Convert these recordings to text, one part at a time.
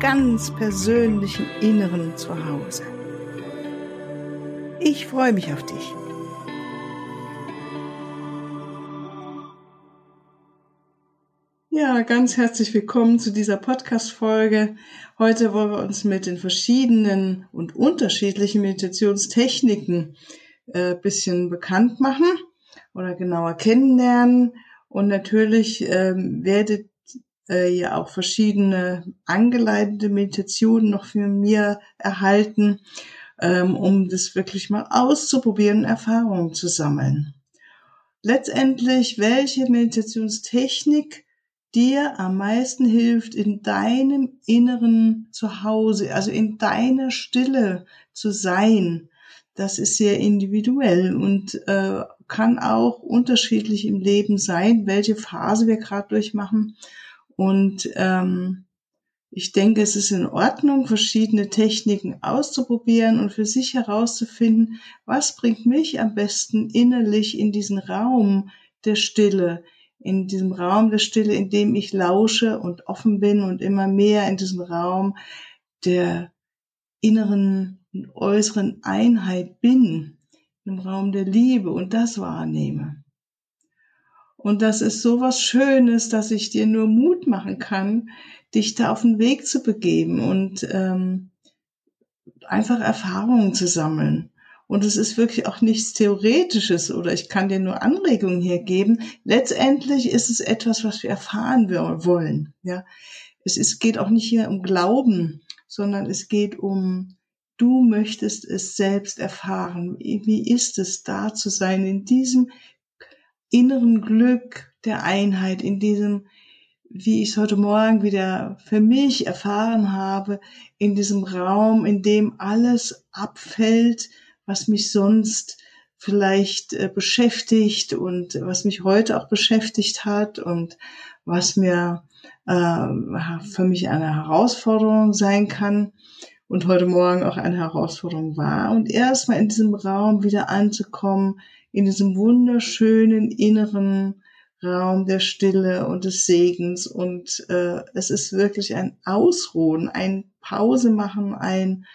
ganz persönlichen Inneren zu Hause. Ich freue mich auf dich. Ja, ganz herzlich willkommen zu dieser Podcast-Folge. Heute wollen wir uns mit den verschiedenen und unterschiedlichen Meditationstechniken äh, bisschen bekannt machen oder genauer kennenlernen. Und natürlich ähm, werdet äh, ja auch verschiedene angeleitete Meditationen noch für mir erhalten, ähm, um das wirklich mal auszuprobieren, Erfahrungen zu sammeln. Letztendlich, welche Meditationstechnik dir am meisten hilft, in deinem inneren Zuhause, also in deiner Stille zu sein, das ist sehr individuell und äh, kann auch unterschiedlich im Leben sein, welche Phase wir gerade durchmachen. Und ähm, ich denke, es ist in Ordnung, verschiedene Techniken auszuprobieren und für sich herauszufinden, was bringt mich am besten innerlich in diesen Raum der Stille, in diesem Raum der Stille, in dem ich lausche und offen bin und immer mehr in diesem Raum der inneren und äußeren Einheit bin, im Raum der Liebe und das wahrnehme. Und das ist so was Schönes, dass ich dir nur Mut machen kann, dich da auf den Weg zu begeben und ähm, einfach Erfahrungen zu sammeln. Und es ist wirklich auch nichts Theoretisches oder ich kann dir nur Anregungen hier geben. Letztendlich ist es etwas, was wir erfahren wollen. Ja, es ist, geht auch nicht hier um Glauben, sondern es geht um Du möchtest es selbst erfahren. Wie ist es, da zu sein in diesem inneren Glück der Einheit, in diesem, wie ich es heute Morgen wieder für mich erfahren habe, in diesem Raum, in dem alles abfällt, was mich sonst vielleicht äh, beschäftigt und was mich heute auch beschäftigt hat und was mir äh, für mich eine Herausforderung sein kann und heute Morgen auch eine Herausforderung war. Und erstmal in diesem Raum wieder anzukommen, in diesem wunderschönen inneren Raum der Stille und des Segens. Und äh, es ist wirklich ein Ausruhen, ein Pause machen, ein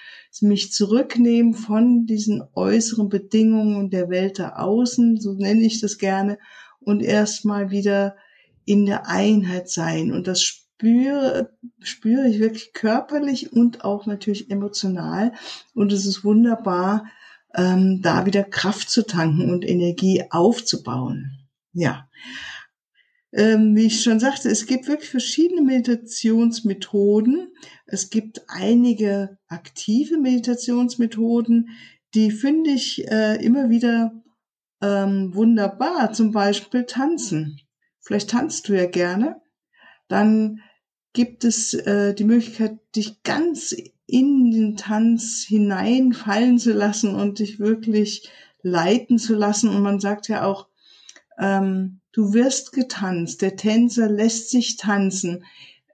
mich zurücknehmen von diesen äußeren Bedingungen der Welt da außen, so nenne ich das gerne, und erstmal wieder in der Einheit sein. Und das spüre, spüre ich wirklich körperlich und auch natürlich emotional. Und es ist wunderbar, ähm, da wieder Kraft zu tanken und Energie aufzubauen. Ja. Ähm, wie ich schon sagte, es gibt wirklich verschiedene Meditationsmethoden. Es gibt einige aktive Meditationsmethoden, die finde ich äh, immer wieder ähm, wunderbar. Zum Beispiel tanzen. Vielleicht tanzt du ja gerne. Dann gibt es äh, die Möglichkeit, dich ganz in den Tanz hineinfallen zu lassen und dich wirklich leiten zu lassen. Und man sagt ja auch, ähm, du wirst getanzt, der Tänzer lässt sich tanzen.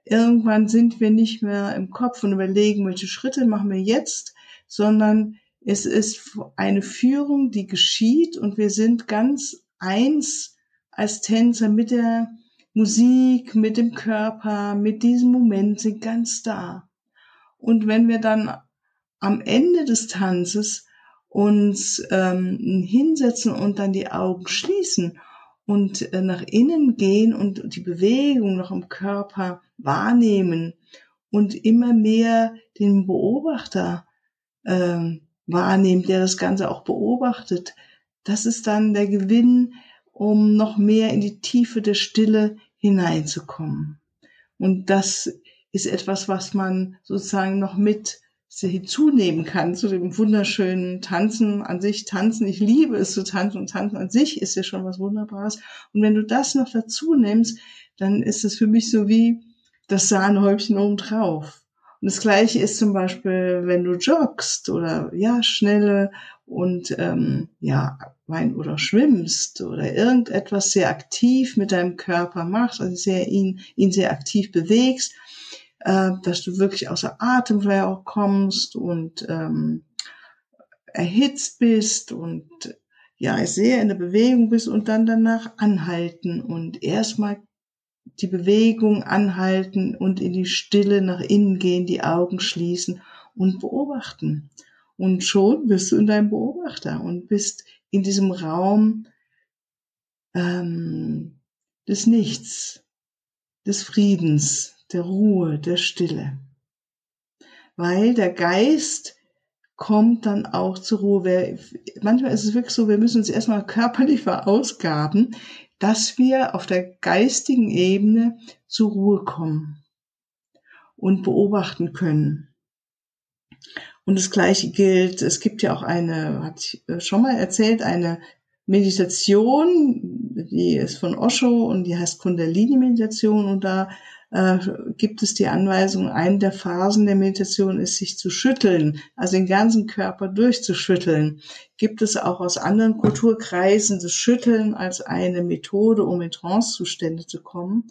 Irgendwann sind wir nicht mehr im Kopf und überlegen, welche Schritte machen wir jetzt, sondern es ist eine Führung, die geschieht und wir sind ganz eins als Tänzer mit der Musik, mit dem Körper, mit diesem Moment, sind ganz da. Und wenn wir dann am Ende des Tanzes uns ähm, hinsetzen und dann die Augen schließen und äh, nach innen gehen und die Bewegung noch im Körper wahrnehmen und immer mehr den Beobachter äh, wahrnehmen, der das Ganze auch beobachtet, das ist dann der Gewinn, um noch mehr in die Tiefe der Stille hineinzukommen. Und das ist etwas, was man sozusagen noch mit hinzunehmen kann zu dem wunderschönen Tanzen an sich. Tanzen, ich liebe es zu tanzen und Tanzen an sich ist ja schon was Wunderbares. Und wenn du das noch dazu nimmst, dann ist es für mich so wie das Sahnehäubchen oben drauf. Und das Gleiche ist zum Beispiel, wenn du joggst oder ja schnelle und ähm, ja wein oder schwimmst oder irgendetwas sehr aktiv mit deinem Körper machst, also sehr ihn ihn sehr aktiv bewegst, äh, dass du wirklich außer Atem vielleicht auch kommst und ähm, erhitzt bist und ja sehr in der Bewegung bist und dann danach anhalten und erstmal die Bewegung anhalten und in die Stille nach innen gehen, die Augen schließen und beobachten. Und schon bist du in deinem Beobachter und bist in diesem Raum ähm, des Nichts, des Friedens, der Ruhe, der Stille. Weil der Geist kommt dann auch zur Ruhe. Manchmal ist es wirklich so, wir müssen uns erstmal körperlich verausgaben, dass wir auf der geistigen Ebene zur Ruhe kommen und beobachten können. Und das Gleiche gilt, es gibt ja auch eine, hatte ich äh, schon mal erzählt, eine Meditation, die ist von Osho und die heißt Kundalini-Meditation und da äh, gibt es die Anweisung, eine der Phasen der Meditation ist, sich zu schütteln, also den ganzen Körper durchzuschütteln. Gibt es auch aus anderen Kulturkreisen das Schütteln als eine Methode, um in Trancezustände zu kommen.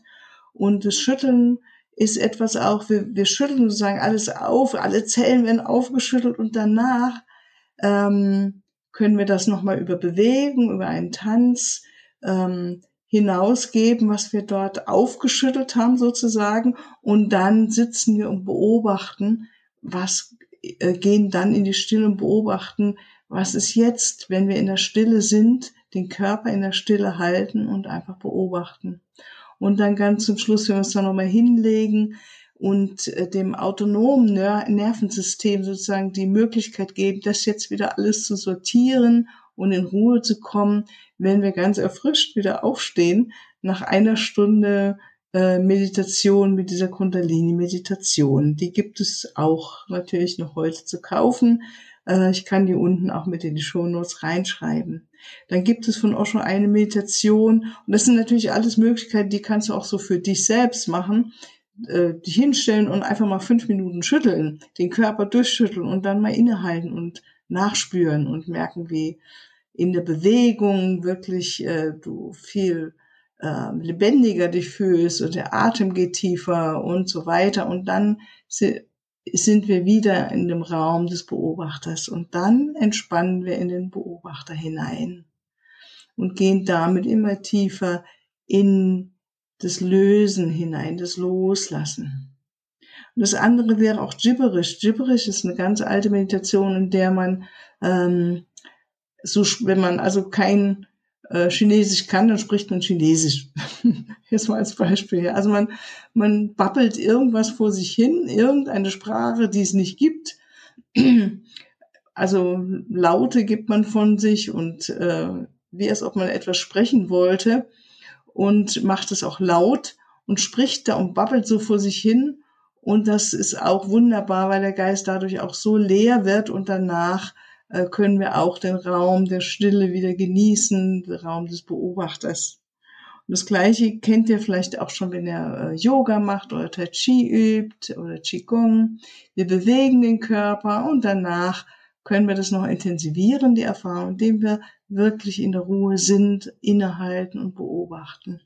Und das Schütteln ist etwas auch, wir, wir schütteln sozusagen alles auf, alle Zellen werden aufgeschüttelt und danach ähm, können wir das nochmal über Bewegung, über einen Tanz, ähm, hinausgeben, was wir dort aufgeschüttet haben sozusagen. Und dann sitzen wir und beobachten, was äh, gehen dann in die Stille und beobachten, was ist jetzt, wenn wir in der Stille sind, den Körper in der Stille halten und einfach beobachten. Und dann ganz zum Schluss, wenn wir uns dann nochmal hinlegen und äh, dem autonomen Nervensystem sozusagen die Möglichkeit geben, das jetzt wieder alles zu sortieren und in Ruhe zu kommen, wenn wir ganz erfrischt wieder aufstehen nach einer Stunde äh, Meditation mit dieser Kundalini-Meditation. Die gibt es auch natürlich noch heute zu kaufen. Äh, ich kann die unten auch mit in die Shownotes reinschreiben. Dann gibt es von Osho eine Meditation und das sind natürlich alles Möglichkeiten, die kannst du auch so für dich selbst machen äh, hinstellen und einfach mal fünf Minuten schütteln, den Körper durchschütteln und dann mal innehalten und nachspüren und merken, wie in der Bewegung wirklich äh, du viel äh, lebendiger dich fühlst und der Atem geht tiefer und so weiter. Und dann sind wir wieder in dem Raum des Beobachters und dann entspannen wir in den Beobachter hinein und gehen damit immer tiefer in das Lösen hinein, das Loslassen. Und das andere wäre auch Gibberish. Gibberish ist eine ganz alte Meditation, in der man ähm, so, wenn man also kein äh, Chinesisch kann, dann spricht man Chinesisch. Jetzt mal als Beispiel. Also man, man babbelt irgendwas vor sich hin, irgendeine Sprache, die es nicht gibt. Also Laute gibt man von sich und äh, wie als ob man etwas sprechen wollte und macht es auch laut und spricht da und babbelt so vor sich hin. Und das ist auch wunderbar, weil der Geist dadurch auch so leer wird und danach äh, können wir auch den Raum der Stille wieder genießen, den Raum des Beobachters. Und das Gleiche kennt ihr vielleicht auch schon, wenn ihr äh, Yoga macht oder Tai Chi übt oder Qigong. Wir bewegen den Körper und danach können wir das noch intensivieren, die Erfahrung, indem wir wirklich in der Ruhe sind, innehalten und beobachten.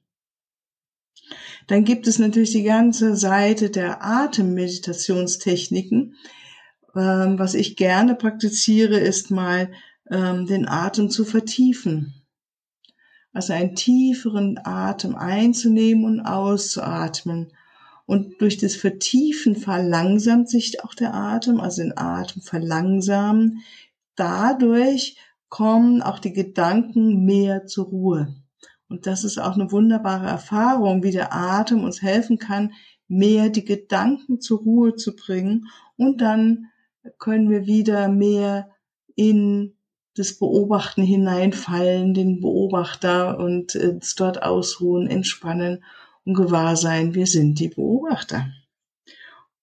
Dann gibt es natürlich die ganze Seite der Atemmeditationstechniken. Ähm, was ich gerne praktiziere, ist mal ähm, den Atem zu vertiefen. Also einen tieferen Atem einzunehmen und auszuatmen. Und durch das Vertiefen verlangsamt sich auch der Atem, also den Atem verlangsamen. Dadurch kommen auch die Gedanken mehr zur Ruhe. Und das ist auch eine wunderbare Erfahrung, wie der Atem uns helfen kann, mehr die Gedanken zur Ruhe zu bringen. Und dann können wir wieder mehr in das Beobachten hineinfallen, den Beobachter und äh, dort ausruhen, entspannen und gewahr sein, wir sind die Beobachter.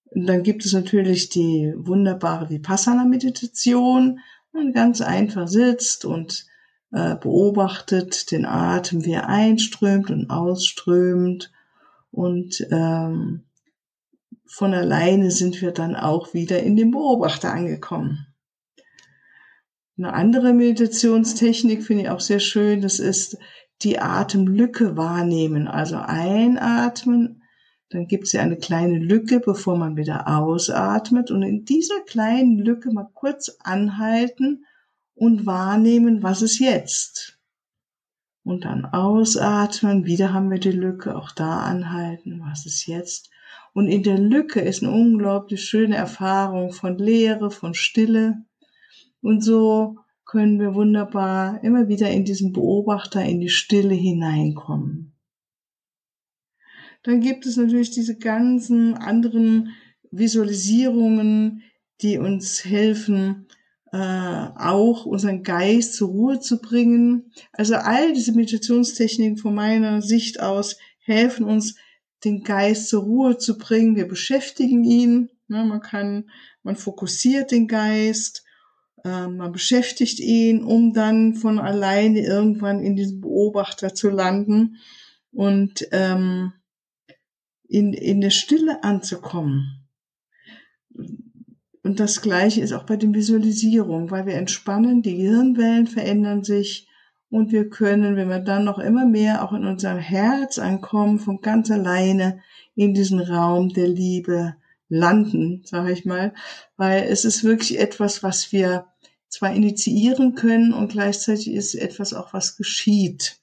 Und dann gibt es natürlich die wunderbare Vipassana-Meditation, man ganz einfach sitzt und äh, beobachtet den Atem, wie er einströmt und ausströmt und ähm, von alleine sind wir dann auch wieder in dem Beobachter angekommen. Eine andere Meditationstechnik finde ich auch sehr schön, das ist die Atemlücke wahrnehmen. Also einatmen, dann gibt es ja eine kleine Lücke, bevor man wieder ausatmet. Und in dieser kleinen Lücke mal kurz anhalten und wahrnehmen, was ist jetzt. Und dann ausatmen, wieder haben wir die Lücke, auch da anhalten, was ist jetzt. Und in der Lücke ist eine unglaublich schöne Erfahrung von Leere, von Stille. Und so können wir wunderbar immer wieder in diesen Beobachter, in die Stille hineinkommen. Dann gibt es natürlich diese ganzen anderen Visualisierungen, die uns helfen, äh, auch unseren Geist zur Ruhe zu bringen. Also all diese Meditationstechniken von meiner Sicht aus helfen uns, den Geist zur Ruhe zu bringen. Wir beschäftigen ihn. Ne, man kann, man fokussiert den Geist, man beschäftigt ihn, um dann von alleine irgendwann in diesen Beobachter zu landen und ähm, in, in der Stille anzukommen. Und das Gleiche ist auch bei den Visualisierungen, weil wir entspannen, die Gehirnwellen verändern sich und wir können, wenn wir dann noch immer mehr auch in unserem Herz ankommen, von ganz alleine in diesen Raum der Liebe landen, sage ich mal, weil es ist wirklich etwas, was wir zwar initiieren können und gleichzeitig ist etwas auch, was geschieht,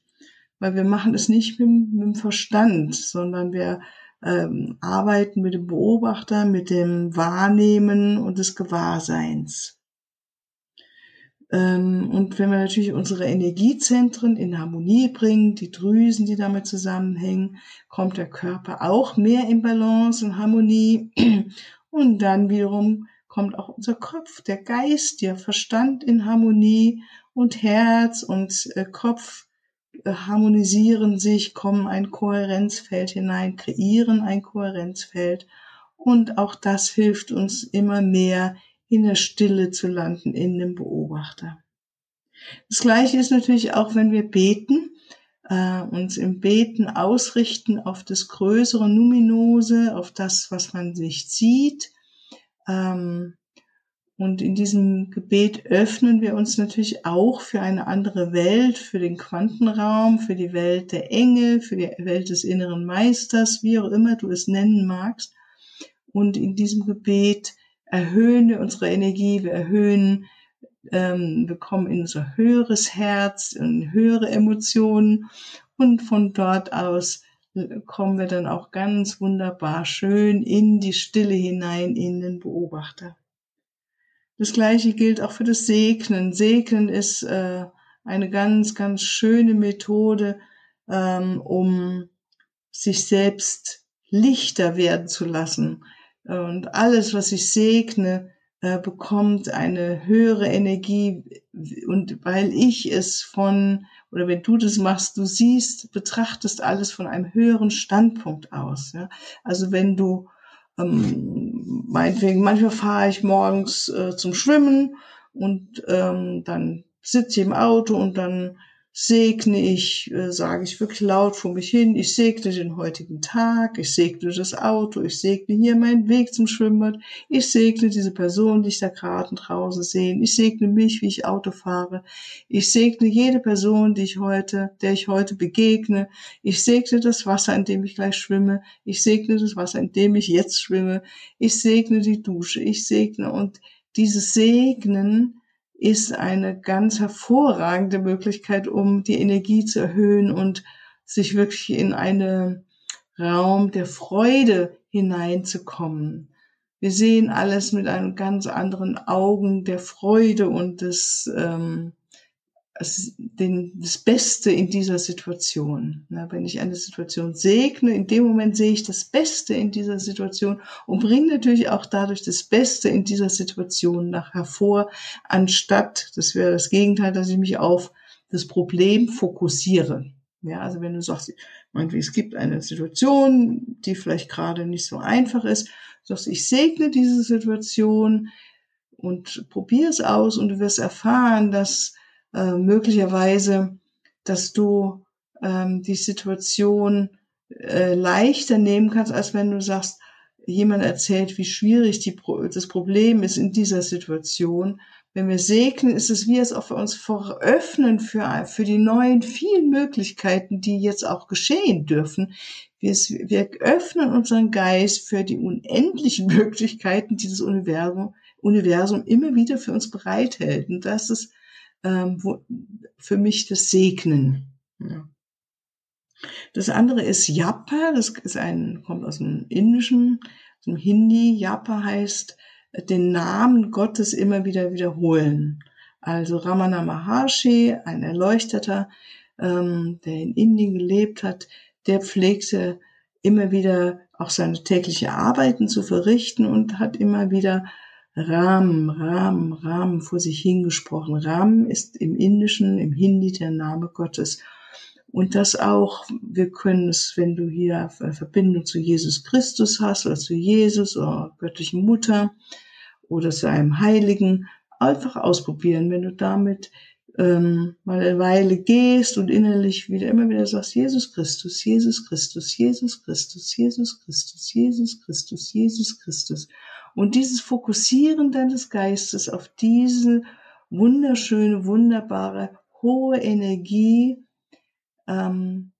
weil wir machen es nicht mit, mit dem Verstand, sondern wir ähm, arbeiten mit dem Beobachter, mit dem Wahrnehmen und des Gewahrseins. Ähm, und wenn wir natürlich unsere Energiezentren in Harmonie bringen, die Drüsen, die damit zusammenhängen, kommt der Körper auch mehr in Balance und Harmonie. Und dann wiederum kommt auch unser Kopf, der Geist, der Verstand in Harmonie und Herz und äh, Kopf äh, harmonisieren sich, kommen ein Kohärenzfeld hinein, kreieren ein Kohärenzfeld. Und auch das hilft uns immer mehr in der Stille zu landen, in dem Beobachter. Das Gleiche ist natürlich auch, wenn wir beten, äh, uns im Beten ausrichten auf das größere Numinose, auf das, was man sich sieht. Ähm, und in diesem Gebet öffnen wir uns natürlich auch für eine andere Welt, für den Quantenraum, für die Welt der Engel, für die Welt des inneren Meisters, wie auch immer du es nennen magst. Und in diesem Gebet erhöhen wir unsere Energie, wir erhöhen, ähm, wir kommen in unser höheres Herz, in höhere Emotionen und von dort aus kommen wir dann auch ganz wunderbar schön in die Stille hinein, in den Beobachter. Das gleiche gilt auch für das Segnen. Segnen ist äh, eine ganz, ganz schöne Methode, ähm, um sich selbst lichter werden zu lassen, und alles, was ich segne, äh, bekommt eine höhere Energie. Und weil ich es von, oder wenn du das machst, du siehst, betrachtest alles von einem höheren Standpunkt aus. Ja? Also wenn du, ähm, meinetwegen, manchmal fahre ich morgens äh, zum Schwimmen und ähm, dann sitze ich im Auto und dann segne ich, äh, sage ich wirklich laut vor mich hin, ich segne den heutigen Tag, ich segne das Auto, ich segne hier meinen Weg zum Schwimmbad, ich segne diese Person, die ich da gerade draußen sehe, ich segne mich, wie ich Auto fahre, ich segne jede Person, die ich heute, der ich heute begegne, ich segne das Wasser, in dem ich gleich schwimme, ich segne das Wasser, in dem ich jetzt schwimme, ich segne die Dusche, ich segne und dieses Segnen ist eine ganz hervorragende Möglichkeit, um die Energie zu erhöhen und sich wirklich in einen Raum der Freude hineinzukommen. Wir sehen alles mit einem ganz anderen Augen der Freude und des ähm, den, das Beste in dieser Situation. Na, wenn ich eine Situation segne, in dem Moment sehe ich das Beste in dieser Situation und bringe natürlich auch dadurch das Beste in dieser Situation nach hervor, anstatt, das wäre das Gegenteil, dass ich mich auf das Problem fokussiere. Ja, also wenn du sagst, meinetwegen, es gibt eine Situation, die vielleicht gerade nicht so einfach ist, sagst, ich segne diese Situation und probier es aus und du wirst erfahren, dass äh, möglicherweise, dass du ähm, die Situation äh, leichter nehmen kannst, als wenn du sagst, jemand erzählt, wie schwierig die, das Problem ist in dieser Situation. Wenn wir segnen, ist es wie als ob wir uns veröffnen für, für die neuen vielen Möglichkeiten, die jetzt auch geschehen dürfen. Wir, wir öffnen unseren Geist für die unendlichen Möglichkeiten, die das Universum, Universum immer wieder für uns bereithält. Und das ist ähm, wo, für mich das Segnen. Ja. Das andere ist Japa, das ist ein, kommt aus dem Indischen, aus dem Hindi. Japa heißt den Namen Gottes immer wieder wiederholen. Also Ramana Maharshi, ein Erleuchteter, ähm, der in Indien gelebt hat, der pflegte immer wieder auch seine tägliche Arbeiten zu verrichten und hat immer wieder Ram, Ram, Ram vor sich hingesprochen. Ram ist im Indischen, im Hindi der Name Gottes. Und das auch, wir können es, wenn du hier Verbindung zu Jesus Christus hast oder zu Jesus oder göttlichen Mutter oder zu einem Heiligen, einfach ausprobieren. Wenn du damit ähm, mal eine Weile gehst und innerlich wieder immer wieder sagst, Jesus Christus, Jesus Christus, Jesus Christus, Jesus Christus, Jesus Christus, Jesus Christus. Und dieses Fokussieren deines Geistes auf diese wunderschöne, wunderbare, hohe Energie, ähm,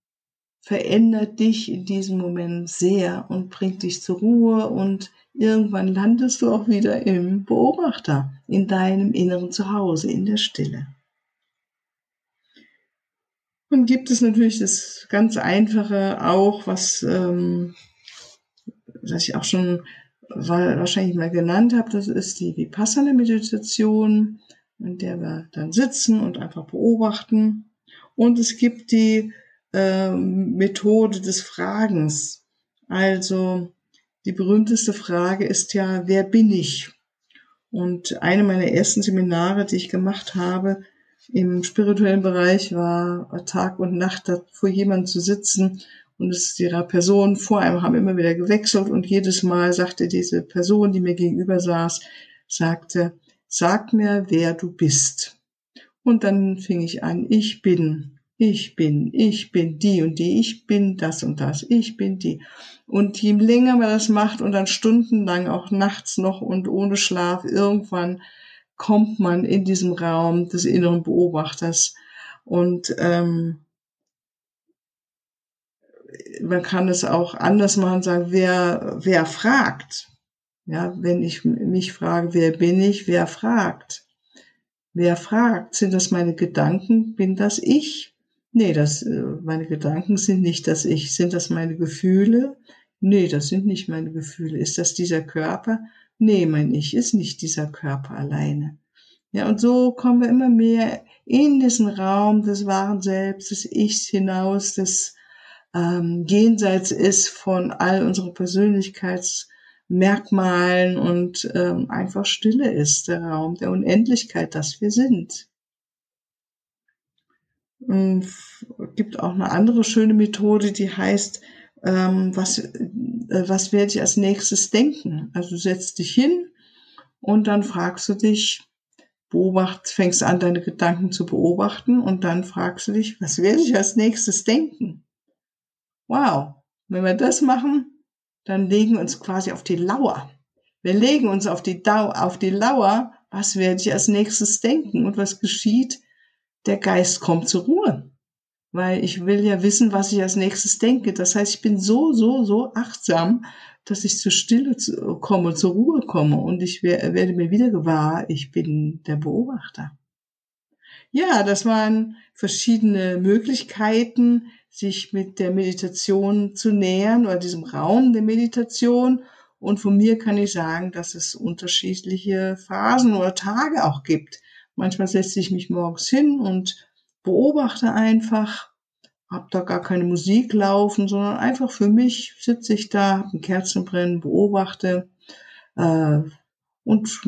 verändert dich in diesem Moment sehr und bringt dich zur Ruhe und irgendwann landest du auch wieder im Beobachter, in deinem inneren Zuhause, in der Stille. Und gibt es natürlich das ganz Einfache auch, was, ähm, was ich auch schon wahrscheinlich mal genannt habe, das ist die Vipassana-Meditation, in der wir dann sitzen und einfach beobachten. Und es gibt die äh, Methode des Fragens. Also die berühmteste Frage ist ja, wer bin ich? Und eine meiner ersten Seminare, die ich gemacht habe im spirituellen Bereich, war Tag und Nacht da vor jemandem zu sitzen und es ihrer Person vor einem haben immer wieder gewechselt und jedes Mal sagte diese Person, die mir gegenüber saß, sagte, sag mir, wer du bist. Und dann fing ich an, ich bin, ich bin, ich bin die und die, ich bin das und das, ich bin die. Und je länger man das macht und dann stundenlang auch nachts noch und ohne Schlaf, irgendwann kommt man in diesem Raum des inneren Beobachters und ähm, man kann es auch anders machen, sagen, wer, wer fragt. Ja, wenn ich mich frage, wer bin ich, wer fragt? Wer fragt? Sind das meine Gedanken? Bin das ich? Nee, das, äh, meine Gedanken sind nicht das Ich. Sind das meine Gefühle? Nee, das sind nicht meine Gefühle. Ist das dieser Körper? Nee, mein Ich ist nicht dieser Körper alleine. Ja, und so kommen wir immer mehr in diesen Raum des wahren Selbst, des Ichs hinaus, des ähm, jenseits ist von all unseren Persönlichkeits- Merkmalen und ähm, einfach Stille ist, der Raum der Unendlichkeit, dass wir sind. Und gibt auch eine andere schöne Methode, die heißt, ähm, was, äh, was werde ich als nächstes denken? Also du setzt dich hin und dann fragst du dich, beobacht, fängst an, deine Gedanken zu beobachten und dann fragst du dich, was werde ich als nächstes denken? Wow, wenn wir das machen, dann legen wir uns quasi auf die Lauer. Wir legen uns auf die, Dau auf die Lauer, was werde ich als nächstes denken und was geschieht? Der Geist kommt zur Ruhe, weil ich will ja wissen, was ich als nächstes denke. Das heißt, ich bin so, so, so achtsam, dass ich zur Stille komme, zur Ruhe komme und ich werde mir wieder gewahr, ich bin der Beobachter. Ja, das waren verschiedene Möglichkeiten, sich mit der Meditation zu nähern oder diesem Raum der Meditation. Und von mir kann ich sagen, dass es unterschiedliche Phasen oder Tage auch gibt. Manchmal setze ich mich morgens hin und beobachte einfach, habe da gar keine Musik laufen, sondern einfach für mich sitze ich da, habe ein Kerzen brennen, beobachte äh, und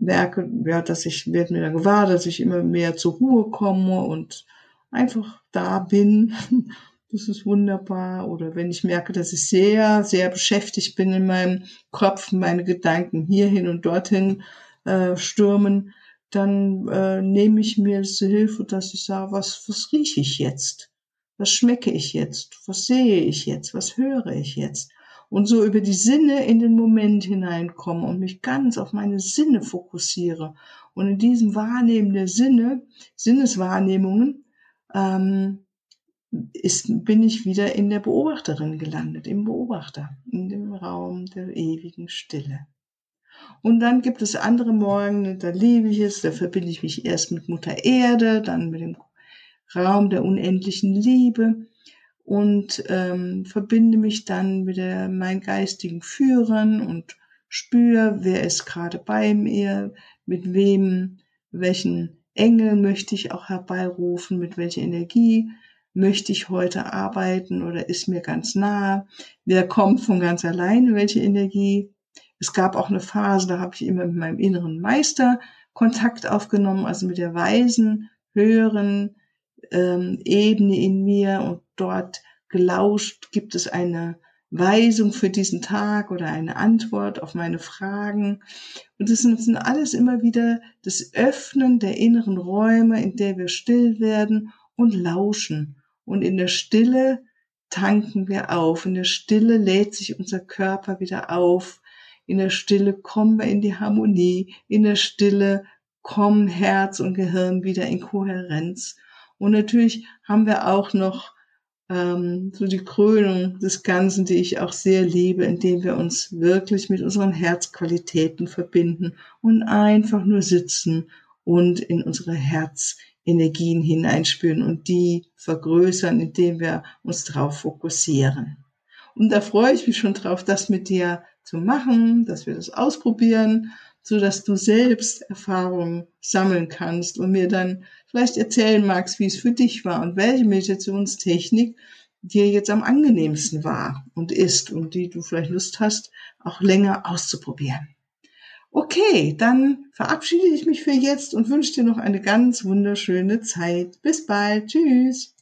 merke, ja, dass ich werde mir da gewahr, dass ich immer mehr zur Ruhe komme und einfach da bin das ist wunderbar. Oder wenn ich merke, dass ich sehr, sehr beschäftigt bin in meinem Kopf, meine Gedanken hierhin und dorthin äh, stürmen, dann äh, nehme ich mir zur Hilfe, dass ich sage, was, was rieche ich jetzt? Was schmecke ich jetzt? Was sehe ich jetzt? Was höre ich jetzt? und so über die Sinne in den Moment hineinkomme und mich ganz auf meine Sinne fokussiere. Und in diesem Wahrnehmen der Sinne, Sinneswahrnehmungen, ähm, ist, bin ich wieder in der Beobachterin gelandet, im Beobachter, in dem Raum der ewigen Stille. Und dann gibt es andere Morgen, da liebe ich es, da verbinde ich mich erst mit Mutter Erde, dann mit dem Raum der unendlichen Liebe und ähm, verbinde mich dann mit der, meinen geistigen Führern und spüre, wer ist gerade bei mir, mit wem, welchen Engel möchte ich auch herbeirufen, mit welcher Energie möchte ich heute arbeiten oder ist mir ganz nah, wer kommt von ganz alleine, welche Energie. Es gab auch eine Phase, da habe ich immer mit meinem inneren Meister Kontakt aufgenommen, also mit der weisen, höheren ähm, Ebene in mir und dort gelauscht, gibt es eine Weisung für diesen Tag oder eine Antwort auf meine Fragen. Und das sind alles immer wieder das Öffnen der inneren Räume, in der wir still werden und lauschen. Und in der Stille tanken wir auf. In der Stille lädt sich unser Körper wieder auf. In der Stille kommen wir in die Harmonie. In der Stille kommen Herz und Gehirn wieder in Kohärenz. Und natürlich haben wir auch noch ähm, so die Krönung des Ganzen, die ich auch sehr liebe, indem wir uns wirklich mit unseren Herzqualitäten verbinden und einfach nur sitzen und in unsere Herzenergien hineinspüren und die vergrößern, indem wir uns darauf fokussieren. Und da freue ich mich schon drauf, das mit dir zu machen, dass wir das ausprobieren, so dass du selbst Erfahrungen sammeln kannst und mir dann vielleicht erzählen magst, wie es für dich war und welche Meditationstechnik dir jetzt am angenehmsten war und ist und die du vielleicht Lust hast, auch länger auszuprobieren. Okay, dann verabschiede ich mich für jetzt und wünsche dir noch eine ganz wunderschöne Zeit. Bis bald. Tschüss.